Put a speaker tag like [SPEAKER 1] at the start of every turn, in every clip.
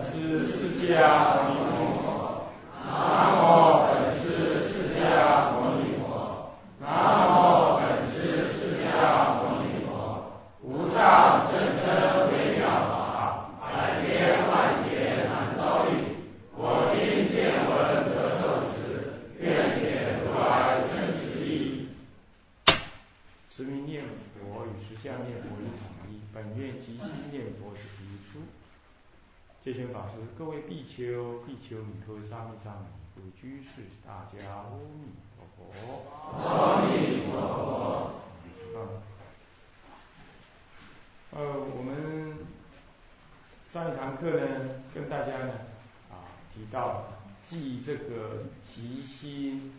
[SPEAKER 1] 本师释迦牟尼佛。南无本师释迦牟尼佛。南无本师释迦牟尼佛。无上甚深微妙法，百千万劫难遭遇。我今见闻得受持，愿解如来真实义。持名念佛与实相念佛一统一，本愿即心念佛是第一出。戒权法师，各位比丘、各位沙弥、沙弥，各位居士，大家阿弥陀佛。阿弥陀佛。呃，我们上一堂课呢，跟大家呢啊提到，继这个即心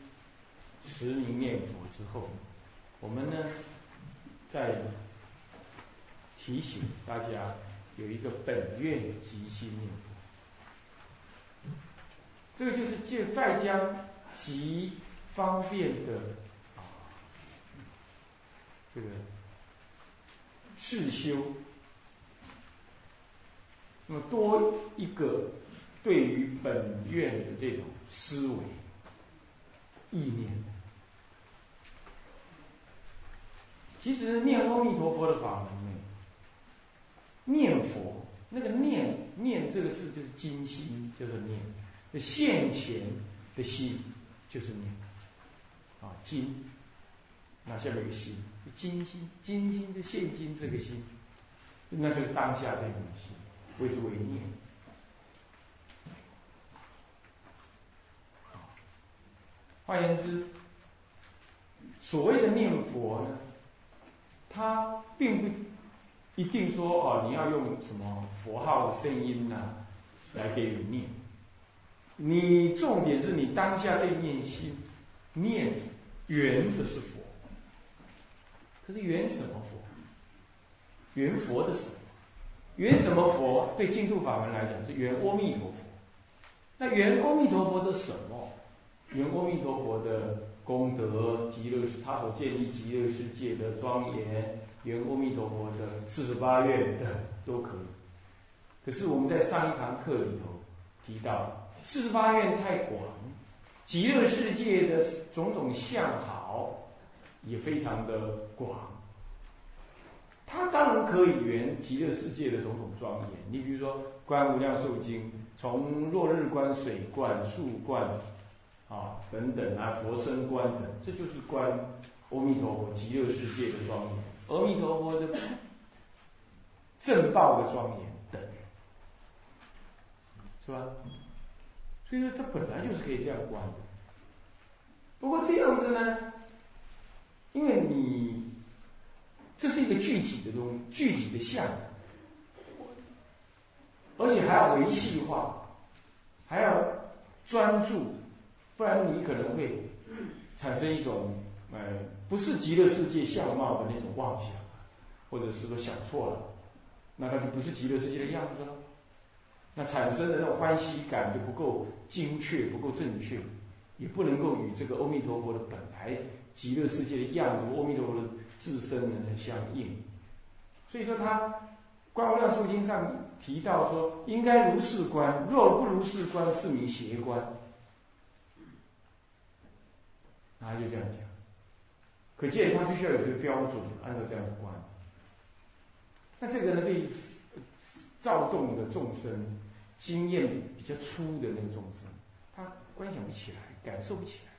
[SPEAKER 1] 持名念佛之后，我们呢在提醒大家有一个本愿即心念佛，这个就是就再将极方便的啊这个世修，那么多一个对于本愿的这种思维意念。其实念阿弥陀佛的法门呢，念佛那个念念这个字就是精心，就是念，那现前的心就是念，啊金，那下面一个心，金心金心就现今这个心，那就是当下这种心，谓之为念。换言之，所谓的念佛呢？它并不一定说哦，你要用什么佛号的声音呢，来给你念。你重点是你当下这一念心，念缘的是佛。可是缘什么佛？缘佛的什么？缘什么佛？对净土法门来讲是缘阿弥陀佛。那缘阿弥陀佛的什么？缘阿弥陀佛的。功德极乐世，他所建立极乐世界的庄严，圆阿弥陀佛的四十八愿等都可以。可是我们在上一堂课里头提到，四十八愿太广，极乐世界的种种相好也非常的广。它当然可以圆极乐世界的种种庄严。你比如说《观无量寿经》，从落日观、水观、树观。啊，等等啊，佛身观等，这就是观阿弥陀佛极乐世界的庄严，阿弥陀佛的正报的庄严等，是吧？所以说，它本来就是可以这样观的。不过这样子呢，因为你这是一个具体的东，具体的相，而且还要维系化，还要专注。不然你可能会产生一种呃不是极乐世界相貌的那种妄想，或者是说想错了，那它就不是极乐世界的样子了。那产生的那种欢喜感就不够精确，不够正确，也不能够与这个阿弥陀佛的本来极乐世界的样子，阿弥陀佛的自身呢相应。所以说他《观无量寿经》上提到说，应该如是观，若不如是观，是名邪观。他就这样讲，可见他必须要有这个标准，按照这样的观。那这个呢，对躁动的众生，经验比较粗的那个众生，他观想不起来，感受不起来。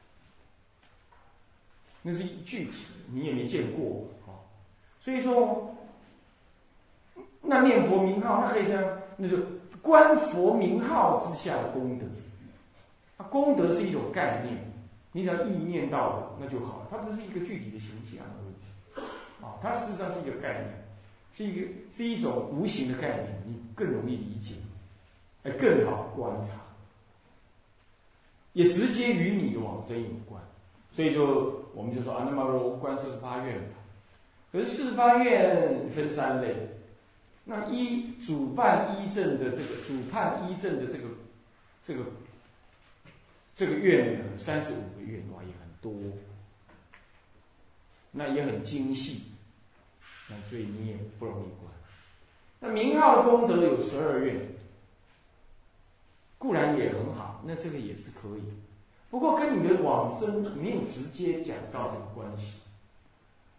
[SPEAKER 1] 那是具体，你也没见过啊。所以说，那念佛名号，那可以这样，那就观佛名号之下的功德。啊，功德是一种概念。你只要意念到的，那就好了。它不是一个具体的形象的问题，啊，它事实上是一个概念，是一个是一种无形的概念，你更容易理解，哎，更好观察，也直接与你往生有关。所以就我们就说啊，那么我观四十八愿，可是四十八愿分三类，那一主办一正的这个主判一正的这个这个。这个愿呢，三十五个愿哇，也很多，那也很精细，所以你也不容易关。那名号功德有十二愿，固然也很好，那这个也是可以。不过跟你的往生没有直接讲到这个关系。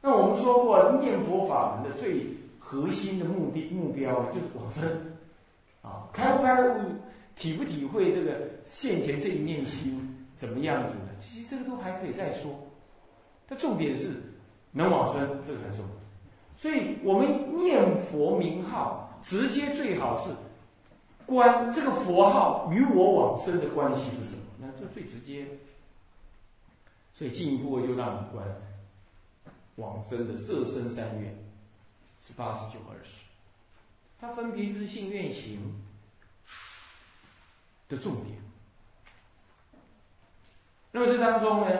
[SPEAKER 1] 那我们说过，念佛法门的最核心的目的目标就是往生啊，开不开悟，体不体会这个现前这一念心怎么样子呢？其实这个都还可以再说。但重点是能往生，这个才重要。所以我们念佛名号，直接最好是。关这个佛号与我往生的关系是什么？那这最直接。所以进一步就让你关往生的色身三愿，是八十九二十，它分别就是信愿行的重点。那么这当中呢，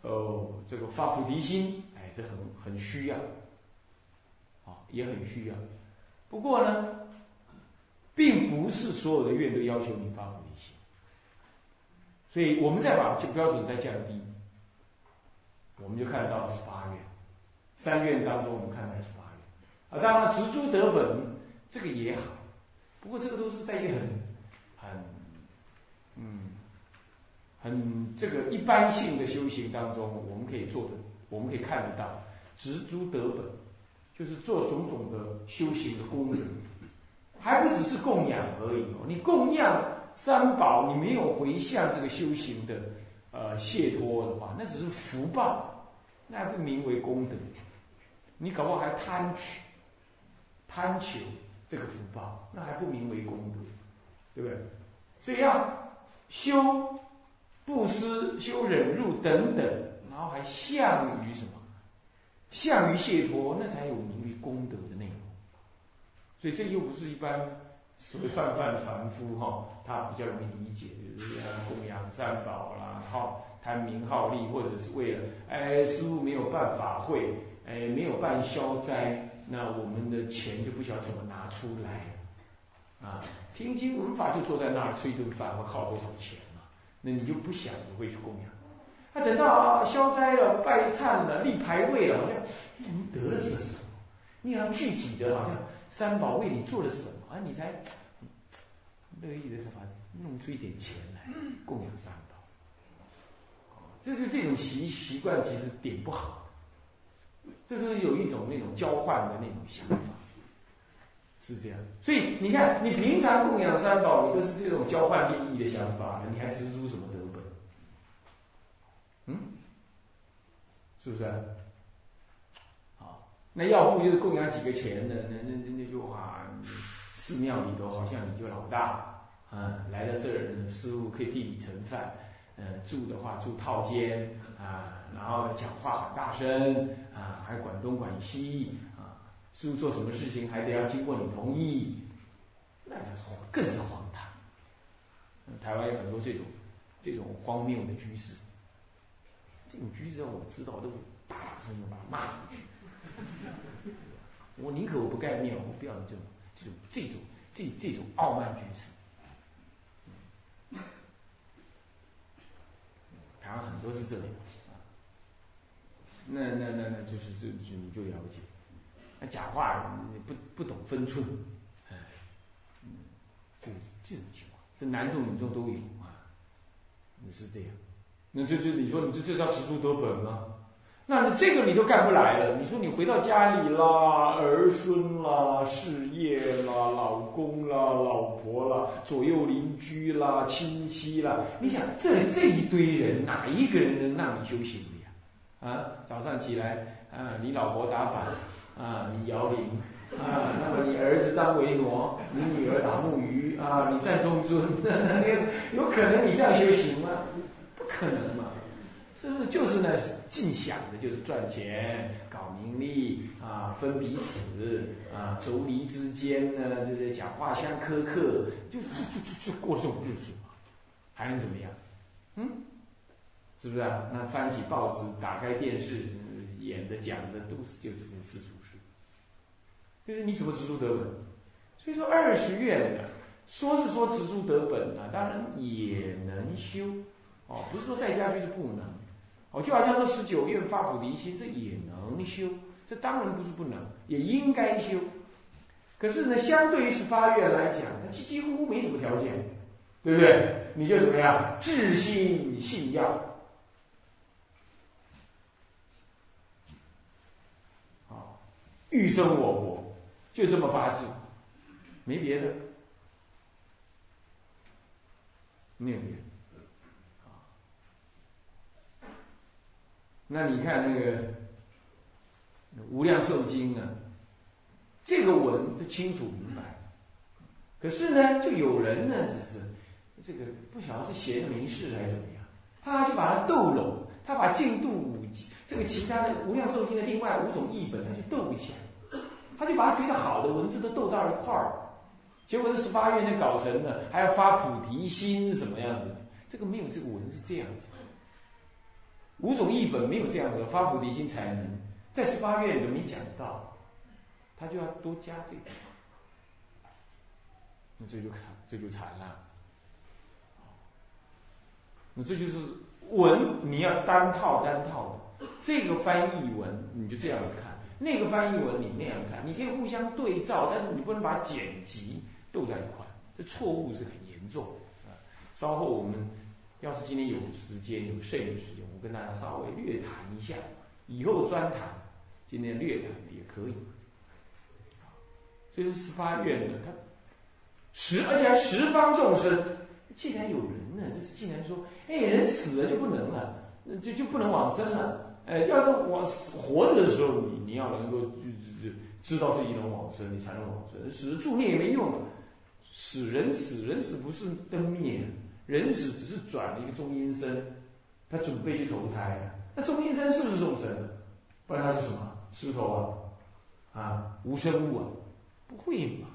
[SPEAKER 1] 哦，这个发菩提心，哎，这很很需要，也很需要。不过呢。并不是所有的愿都要求你发菩提心，所以我们再把这标准再降低，我们就看得到是八愿，三愿当中我们看到是八愿，啊，当然植诸得本这个也好，不过这个都是在一个很很嗯很这个一般性的修行当中，我们可以做的，我们可以看得到植诸得本，就是做种种的修行的功能。还不只是供养而已哦，你供养三宝，你没有回向这个修行的呃解脱的话，那只是福报，那还不名为功德。你搞不好还贪取、贪求这个福报，那还不名为功德，对不对？所以要修布施、修忍辱等等，然后还向于什么？向于解脱，那才有名于功德的内容。所以这又不是一般所谓泛泛凡夫哈，他比较容易理解，就是供养三宝啦，好贪名好利，或者是为了哎师傅没有办法会，哎没有办消灾，那我们的钱就不晓得怎么拿出来啊。听经闻法就坐在那儿吃一顿饭会耗多少钱嘛？那你就不想你会去供养。他等到消灾了、拜忏了、立牌位了，好像你得了是什么？你要具体的好像。三宝为你做了什么啊？你才乐意的是吧？弄出一点钱来供养三宝，这就这种习习惯，其实点不好。这是有一种那种交换的那种想法，是这样。所以你看，你平常供养三宝，你都是这种交换利益的想法，你还执着什么得本？嗯，是不是？那要不就是供养几个钱的，那那那那句话，寺庙里头好像你就老大，啊，来到这儿，师傅可以替你盛饭，呃，住的话住套间，啊，然后讲话很大声，啊，还管东管西，啊，师傅做什么事情还得要经过你同意，那是更是荒唐。台湾有很多这种这种荒谬的居士，这种居让我知道都大声的把他骂出去。我宁可我不盖庙，我不要这种这种这种这这种傲慢军事。台湾很多是这样啊，那那那那就是这就你就了解，那假话你不不懂分寸，哎，嗯，就是这种情况，这男众女众都有啊，你是这样，那这就你说你这这叫知足得本吗？那你这个你都干不来了。你说你回到家里啦，儿孙啦，事业啦，老公啦，老婆啦，左右邻居啦，亲戚啦，你想这这一堆人，哪一个人能让你修行的呀？啊，早上起来啊，你老婆打板啊，你摇铃啊，那么你儿子当维罗，你女儿打木鱼啊，你站中尊，有可能你这样修行吗？可能嘛。是不是就是呢？尽想的就是赚钱、搞名利啊，分彼此啊，妯娌之间呢，这些讲话相苛刻，就就就就过这种日子嘛，还能怎么样？嗯，是不是啊？那翻起报纸，打开电视，演的讲的都是就是那世俗事，就是你怎么植入得本？所以说二十愿呢，说是说植入得本啊，当然也能修哦，不是说在家就是不能。哦，就好像说十九愿发菩提心，这也能修，这当然不是不能，也应该修。可是呢，相对于十八愿来讲，它几几乎乎没什么条件，对不对？你就怎么样？至心信要，好，欲生我国，就这么八字，没别的，没有别的。那你看那个《无量寿经》啊，这个文都清楚明白，可是呢，就有人呢，只是这个不晓得是闲的没事还是怎么样，他就把它斗拢，他把净度五这个其他的《无量寿经》的另外五种译本，他就斗起来，他就把他觉得好的文字都斗到一块儿，结果这十八愿就搞成了，还要发菩提心什么样子？这个没有这个文是这样子。五种译本没有这样的发菩提心才能，在十八愿里没讲到，他就要多加这个，那这就惨，这就惨了。那这就是文，你要单套单套的，这个翻译文你就这样子看，那个翻译文你那样看，你可以互相对照，但是你不能把剪辑斗在一块，这错误是很严重啊。稍后我们要是今天有时间有剩余时间。我跟大家稍微略谈一下，以后专谈，今天略谈也可以。所以说十八愿呢，他十而且还十方众生，既然有人呢，这是既然说，哎，人死了就不能了，就就不能往生了。哎，要是往活着的时候，你你要能够就就就知道自己能往生，你才能往生。死助念也没用，死人死人死不是灯灭，人死只是转了一个中阴身。他准备去投胎，那中阴身是不是众生？不然他是什么石头啊？啊，无生物啊？不会嘛？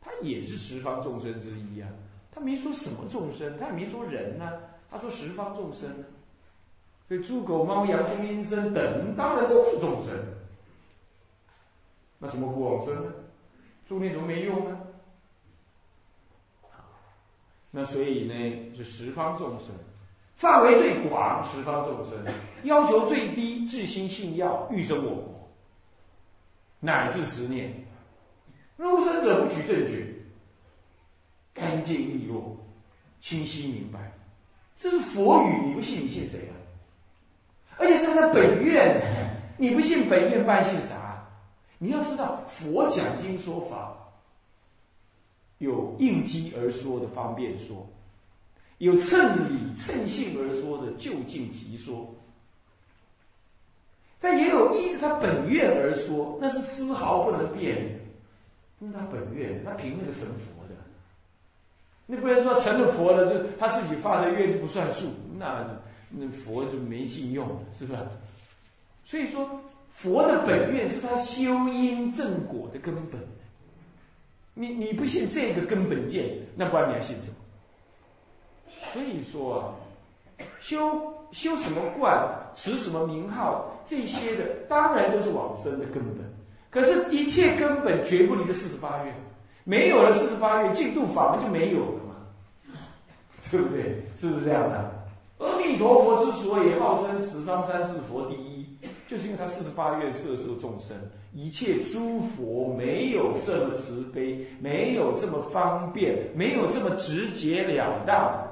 [SPEAKER 1] 他也是十方众生之一啊。他没说什么众生，他也没说人呢。他说十方众生，所以猪狗猫羊中阴身等当然都是众生。那什么不往生呢？助念怎么没用呢？那所以呢，就十方众生。范围最广，十方众生要求最低，至心信要，欲生我国，乃至十念，入生者不取正觉，干净利落，清晰明白，这是佛语，你不信你信谁啊？而且是他本愿，你不信本愿，半信啥？你要知道，佛讲经说法，有应机而说的方便说。有趁理趁性而说的就近即说，但也有依着他本愿而说，那是丝毫不能变的，因为他本愿，他凭那个成佛的，你不能说成了佛了就他自己发的愿就不算数，那那佛就没信用了，是不是？所以说，佛的本愿是他修因正果的根本，你你不信这个根本见，那不然你还信什么？所以说啊，修修什么观，持什么名号，这些的当然都是往生的根本。可是，一切根本绝不离这四十八愿，没有了四十八愿，净土法门就没有了嘛，对不对？是不是这样的？阿弥陀佛之所以号称十方三世佛第一，就是因为他四十八愿摄受众生，一切诸佛没有这么慈悲，没有这么方便，没有这么直截了当。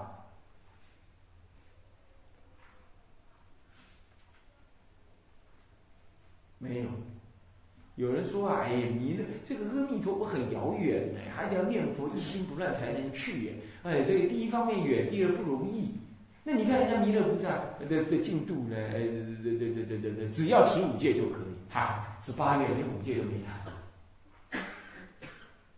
[SPEAKER 1] 没有，有人说：“哎呀，你的这个阿弥陀佛很遥远呢，还得要念佛一心不乱才能去耶。哎，这个第一方面远，第二不容易。那你看人家弥勒菩萨的的进度呢？哎，对对对对对对，只要十五戒就可以。哈，十八愿连五戒都没谈。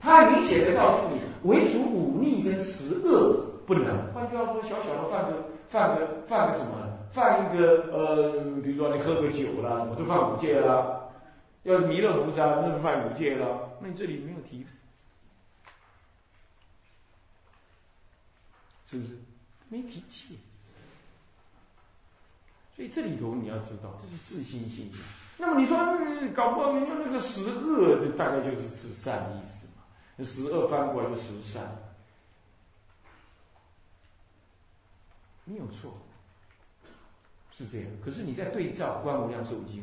[SPEAKER 1] 他明显的告诉你，唯除忤逆跟十恶不能。换句话说，小小的犯个犯个犯个什么？”犯一个呃，比如说你喝个酒啦，什么都犯五戒啦。要是弥勒菩萨，那就犯五戒了。那你这里没有提，是不是？没提戒。所以这里头你要知道，这是自信心。那么你说，搞不好你用那个十恶，这大概就是十善的意思？那十恶翻过来就十三，没有错。是这样，可是你在对照《观无量寿经》，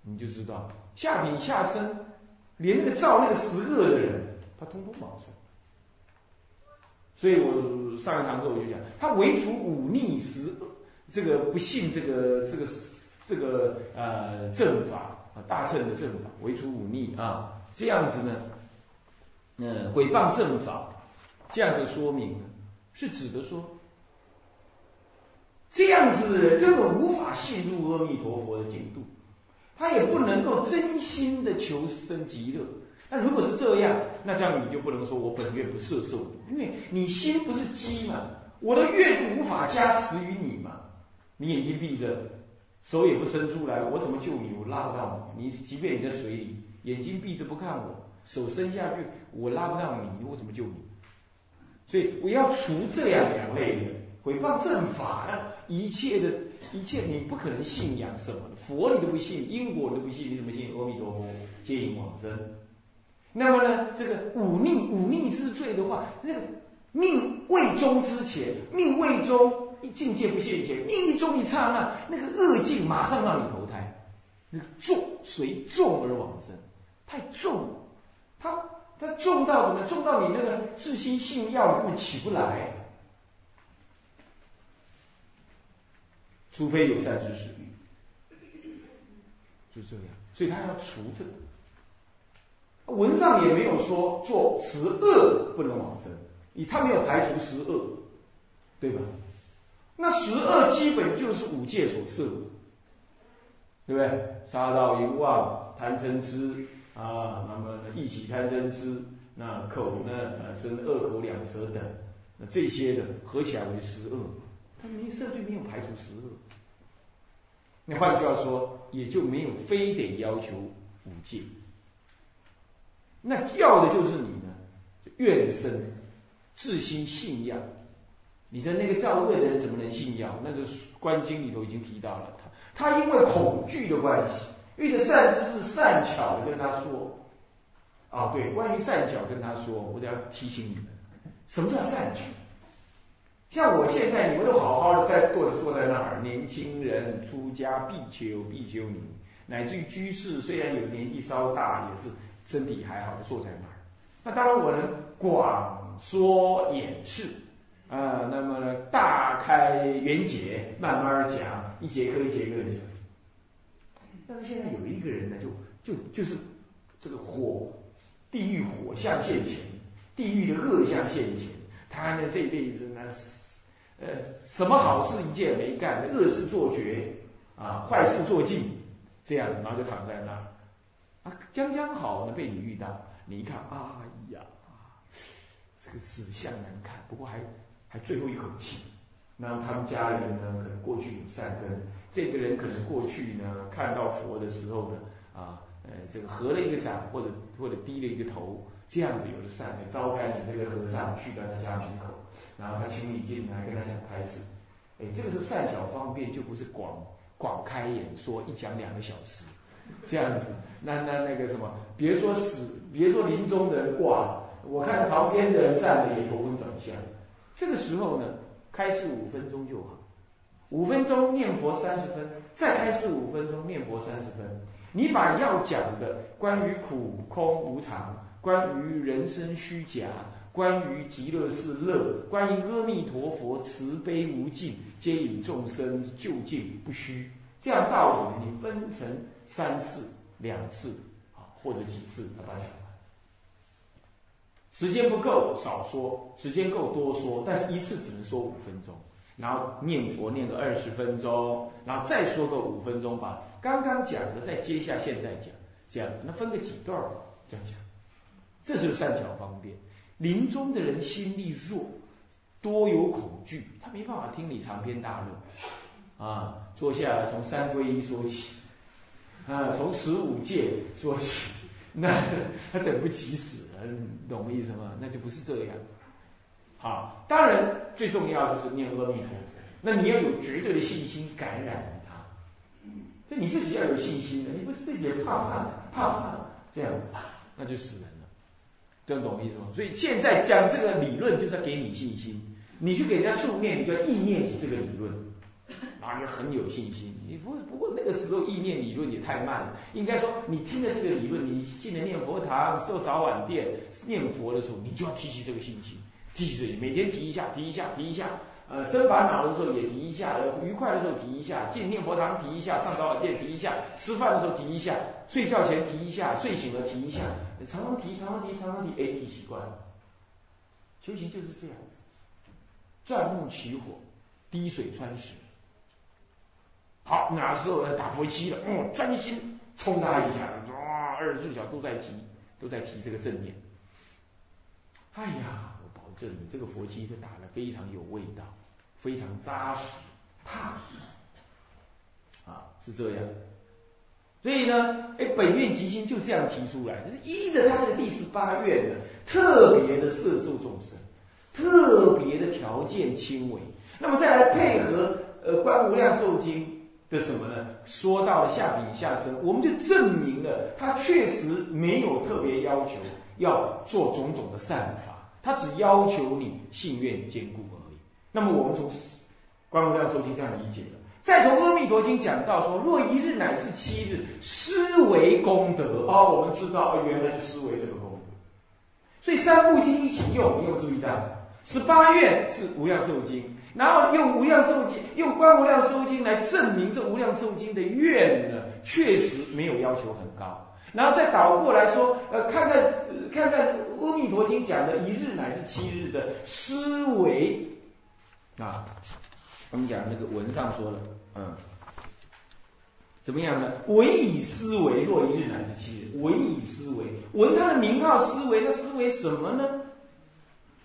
[SPEAKER 1] 你就知道下品下生，连那个造那个十恶的人，他通通往生。所以我上一堂课我就讲，他唯除忤逆十恶，这个不信这个这个这个呃正法啊大乘的正法，唯除忤逆啊，这样子呢，嗯，毁谤正法，这样子说明是指的说，这样子的人根本无法陷入阿弥陀佛的净土，他也不能够真心的求生极乐。那如果是这样，那这样你就不能说我本愿不摄受，因为你心不是机嘛，我的愿无法加持于你嘛。你眼睛闭着，手也不伸出来，我怎么救你？我拉不到你。你即便你在水里，眼睛闭着不看我，手伸下去，我拉不到你，我怎么救你？所以我要除这样两类人，毁谤正法啊，一切的一切你不可能信仰什么，佛你都不信，因果你都不信，你怎么信阿弥陀佛接引往生？那么呢，这个忤逆忤逆之罪的话，那个命未终之前，命未终，境界不现前，命一终一刹那，那个恶境马上让你投胎，那个重随重而往生，太重了，他他重到什么？重到你那个自心性要根本起不来，除非有善知识，就这样，所以他要除这个。文上也没有说做十恶不能往生，以他没有排除十恶，对吧？那十恶基本就是五戒所设，对不对？杀盗淫妄贪嗔痴啊，那么一起贪嗔痴，那口呢呃生恶口两舌等，那这些的合起来为十恶，他没设罪没有排除十恶。那换句话说，也就没有非得要求五戒。那要的就是你呢，愿生，自心信仰。你说那个造恶的人怎么能信仰？那是《观经》里头已经提到了他，他因为恐惧的关系，遇着善知识善巧的跟他说，啊，对，关于善巧跟他说，我得要提醒你们，什么叫善巧？像我现在，你们都好好的在坐着坐在那儿，年轻人出家必求必求你，乃至于居士，虽然有年纪稍大，也是。身体还好，就坐在那儿。那当然，我能广说演示，啊，那么大开圆解，慢慢讲，一节课一节课的讲。但是现在有一个人呢，就就就是这个火，地狱火象现前，地狱的恶象现前，他呢这辈子呢，呃，什么好事一件没干，恶事做绝，啊，坏事做尽，这样，然后就躺在那儿。啊，将将好呢，被你遇到，你一看，哎呀，这个死相难看，不过还还最后一口气。那他们家人呢，可能过去有善根，这个人可能过去呢，看到佛的时候呢，啊，呃，这个合了一个掌，或者或者低了一个头，这样子有了善根，招待你这个和尚去到他家门口，然后他请你进来，跟他讲开始，哎，这个时候善巧方便，就不是广广开演说，一讲两个小时。这样子，那那那个什么，别说死，别说临终的人挂了，我看旁边的人站着也头昏转向。这个时候呢，开示五分钟就好，五分钟念佛三十分，再开始五分钟念佛三十分。你把要讲的关于苦空无常，关于人生虚假，关于极乐是乐，关于阿弥陀佛慈悲无尽，接引众生究竟不虚，这样道理你分成。三次、两次啊，或者几次，把它讲完。时间不够，少说；时间够，多说。但是一次只能说五分钟，然后念佛念个二十分钟，然后再说个五分钟，吧刚刚讲的再接下现在讲，这样那分个几段儿这样讲。这是善巧方便。临终的人心力弱，多有恐惧，他没办法听你长篇大论啊。坐下，从三皈依说起。啊，从十五戒说起，那 他等不及死了，懂我意思吗？那就不是这样。好，当然最重要就是念阿弥陀佛。那你要有绝对的信心感染他，所以你自己要有信心的，你不是自己怕怕怕怕这样子，那就死人了。这样懂我意思吗？所以现在讲这个理论就是要给你信心，你去给人家助念，你就要意念起这个理论。啊，你很有信心。你不不过那个时候意念理论也太慢了。应该说，你听了这个理论，你进了念佛堂、受早晚殿念佛的时候，你就要提起这个信心。继续每天提一下，提一下，提一下。呃，生烦恼的时候也提一下，愉快的时候提一下，进念佛堂提一下，上早晚殿提一下，吃饭的时候提一下，睡觉前提一下，睡醒了提一下，常常提，常常提，常常提，哎，提习惯了。修行就是这样子，钻木取火，滴水穿石。好，那时候呢打佛七了，嗯，专心冲他一下，哇，二十四小时都在提，都在提这个正念。哎呀，这这个佛七，就打的非常有味道。非常扎实、踏实，啊，是这样。所以呢，哎，本愿吉星就这样提出来，就是依着他这个第十八愿呢特别的色受众生，特别的条件轻微。那么再来配合呃《观无量寿经》的什么呢？说到了下品下生，我们就证明了他确实没有特别要求要做种种的善法，他只要求你信愿坚固而已。那么我们从《观无量寿经》这样理解的，再从《阿弥陀经》讲到说，若一日乃至七日，思维功德啊，我们知道哦，原来是思维这个功德。所以三部经一起用，你有注意到？十八愿是《无量寿经》，然后用《无量寿经》用《观无量寿经》来证明这《无量寿经》的愿呢，确实没有要求很高。然后再倒过来说，呃，看看看看《阿弥陀经》讲的一日乃至七日的思维。啊，我们讲那个文上说了，嗯，怎么样呢？文以思维，若一日乃至七日。文以思维，文他的名号思维，那思维什么呢？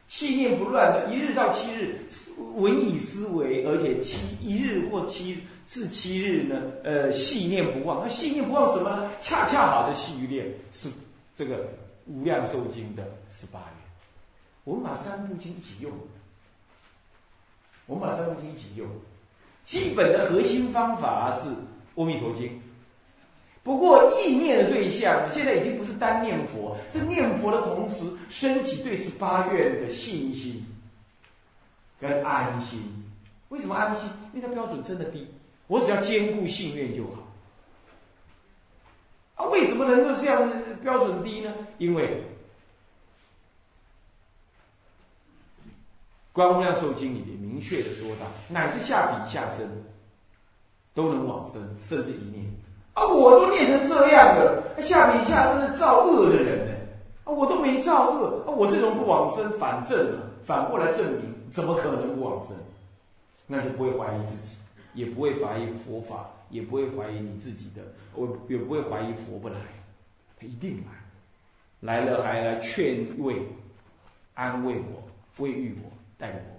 [SPEAKER 1] 信念不乱的，一日到七日，文以思维，而且七一日或七至七日呢，呃，信念不忘。那信念不忘什么呢？恰恰好的细于念是这个无量寿经的十八愿。我们把三部经一起用。我们把三部经一起用，基本的核心方法是《阿弥陀经》，不过意念的对象现在已经不是单念佛，是念佛的同时升起对十八愿的信心跟安心。为什么安心？因为它标准真的低，我只要兼顾信愿就好。啊，为什么能够这样标准低呢？因为。观无量寿经里面明确的说到，乃至下品下生都能往生，甚至一念啊，我都念成这样了，下品下生是造恶的人呢啊，我都没造恶啊，我这种不往生，反正，反过来证明，怎么可能不往生？那就不会怀疑自己，也不会怀疑佛法，也不会怀疑你自己的，我也不会怀疑佛不来，他一定来，来了还来劝慰、安慰我、慰喻我。带着我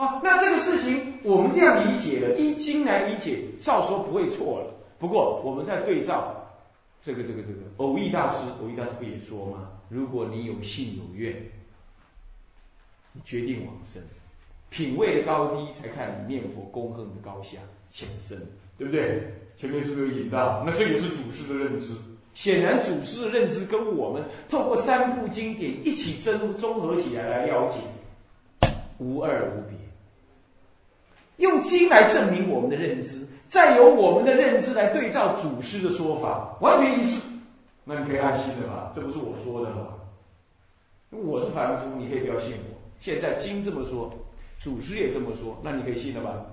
[SPEAKER 1] 往生。好，那这个事情我们这样理解了，依经来理解，照说不会错了。不过我们在对照这个这个这个偶益大师，偶益大师不也说吗？如果你有信有愿，你决定往生，品位的高低才看你念佛功恨的高下前生，对不对？前面是不是有引到？那这也是祖师的认知。显然，祖师的认知跟我们透过三部经典一起综综合起来来了解，无二无别。用经来证明我们的认知，再由我们的认知来对照祖师的说法，完全一致。那你可以安心的吧？这不是我说的吧？我是凡夫，你可以不要信我。现在经这么说，祖师也这么说，那你可以信了吧？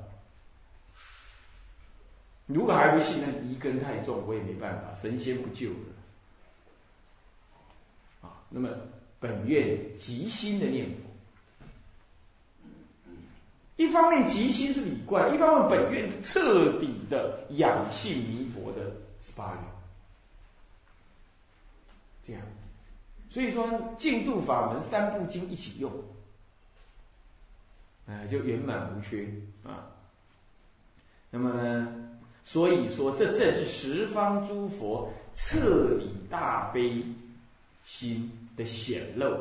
[SPEAKER 1] 如果还不信，那疑根太重，我也没办法，神仙不救的。啊，那么本愿极心的念佛，一方面极心是理观，一方面本愿是彻底的养性弥陀的十八愿，这样，所以说净度法门三部经一起用，哎，就圆满无缺啊。那么呢？所以说，这正是十方诸佛彻底大悲心的显露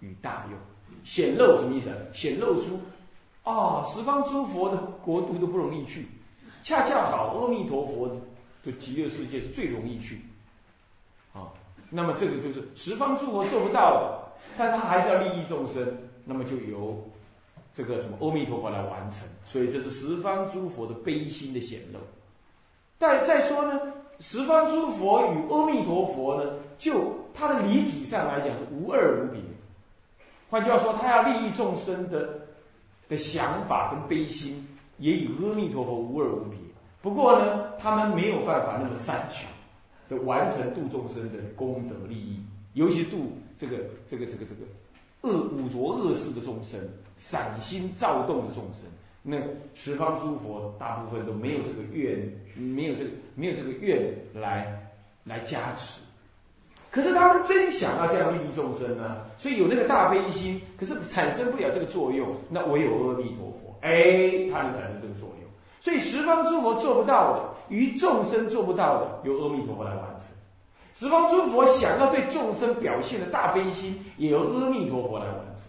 [SPEAKER 1] 与大用。显露什么意思？显露出啊，十方诸佛的国度都不容易去，恰恰好阿弥陀佛的极乐世界是最容易去。啊，那么这个就是十方诸佛做不到，但是他还是要利益众生，那么就由这个什么阿弥陀佛来完成。所以这是十方诸佛的悲心的显露。再再说呢，十方诸佛与阿弥陀佛呢，就它的离体上来讲是无二无别，换句话说，他要利益众生的的想法跟悲心，也与阿弥陀佛无二无别。不过呢，他们没有办法那么善巧的完成度众生的功德利益，尤其度这个这个这个这个恶五浊恶世的众生，散心躁动的众生。那十方诸佛大部分都没有这个愿，没有这个没有这个愿来来加持。可是他们真想要这样利益众生呢，所以有那个大悲心，可是产生不了这个作用。那唯有阿弥陀佛，哎，他能产生这个作用。所以十方诸佛做不到的，于众生做不到的，由阿弥陀佛来完成。十方诸佛想要对众生表现的大悲心，也由阿弥陀佛来完成。